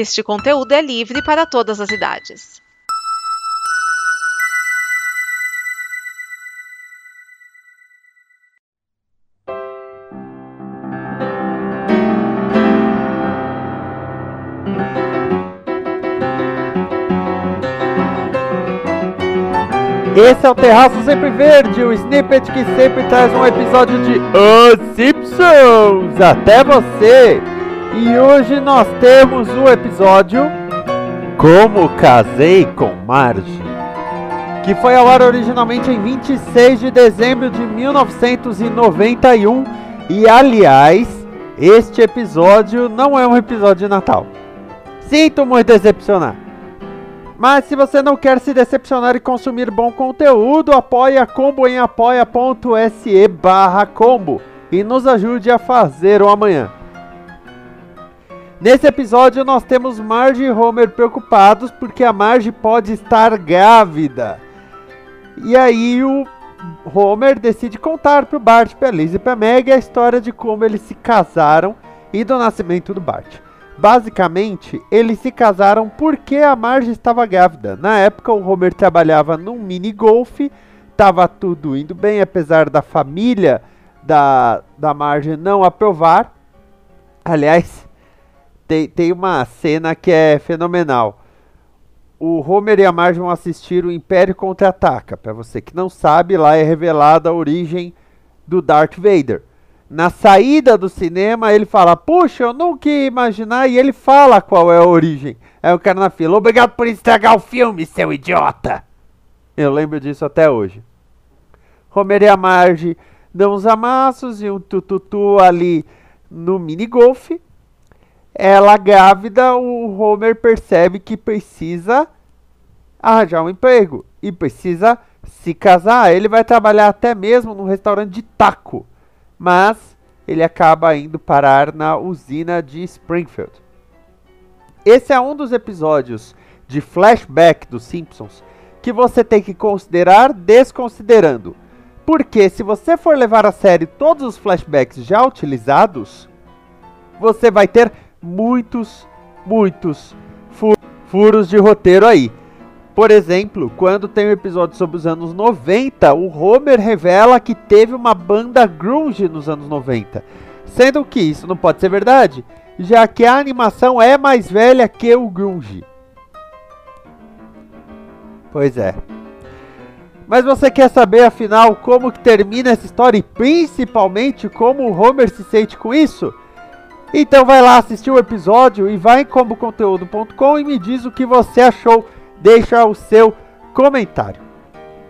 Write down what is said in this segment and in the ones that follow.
Este conteúdo é livre para todas as idades. Esse é o Terraço Sempre Verde, o snippet que sempre traz um episódio de Os Simpsons até você. E hoje nós temos o episódio Como Casei com Marge, que foi ao ar originalmente em 26 de dezembro de 1991. E aliás, este episódio não é um episódio de Natal. Sinto muito decepcionar. Mas se você não quer se decepcionar e consumir bom conteúdo, apoie a Combo em apoia.se barra combo e nos ajude a fazer o amanhã. Nesse episódio nós temos Marge e Homer preocupados porque a Marge pode estar grávida. E aí o Homer decide contar para o Bart, para Liz e para Meg a história de como eles se casaram e do nascimento do Bart. Basicamente, eles se casaram porque a Marge estava grávida. Na época, o Homer trabalhava num mini golf, estava tudo indo bem, apesar da família da, da Marge não aprovar. Aliás, tem, tem uma cena que é fenomenal. O Homer e a Marge vão assistir o Império Contra-Ataca. Para você que não sabe, lá é revelada a origem do Darth Vader na saída do cinema, ele fala: Puxa, eu nunca ia imaginar. E ele fala qual é a origem. Aí o cara na fila: Obrigado por estragar o filme, seu idiota. Eu lembro disso até hoje. Homer e a Marge dão uns amassos e um tututu ali no mini golf. Ela grávida, o Homer percebe que precisa arranjar um emprego e precisa se casar. Ele vai trabalhar até mesmo num restaurante de taco mas ele acaba indo parar na usina de Springfield. Esse é um dos episódios de flashback dos Simpsons que você tem que considerar desconsiderando. Porque se você for levar a sério todos os flashbacks já utilizados, você vai ter muitos, muitos furos de roteiro aí. Por exemplo, quando tem um episódio sobre os anos 90, o Homer revela que teve uma banda grunge nos anos 90. Sendo que isso não pode ser verdade, já que a animação é mais velha que o grunge. Pois é. Mas você quer saber afinal como que termina essa história e principalmente como o Homer se sente com isso? Então vai lá assistir o episódio e vai em comboconteúdo.com e me diz o que você achou deixa o seu comentário.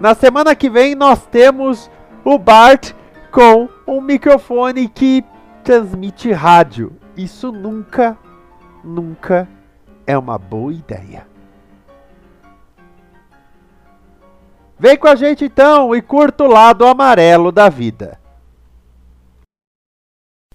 Na semana que vem nós temos o Bart com um microfone que transmite rádio. Isso nunca, nunca é uma boa ideia. Vem com a gente então e curta o lado amarelo da vida.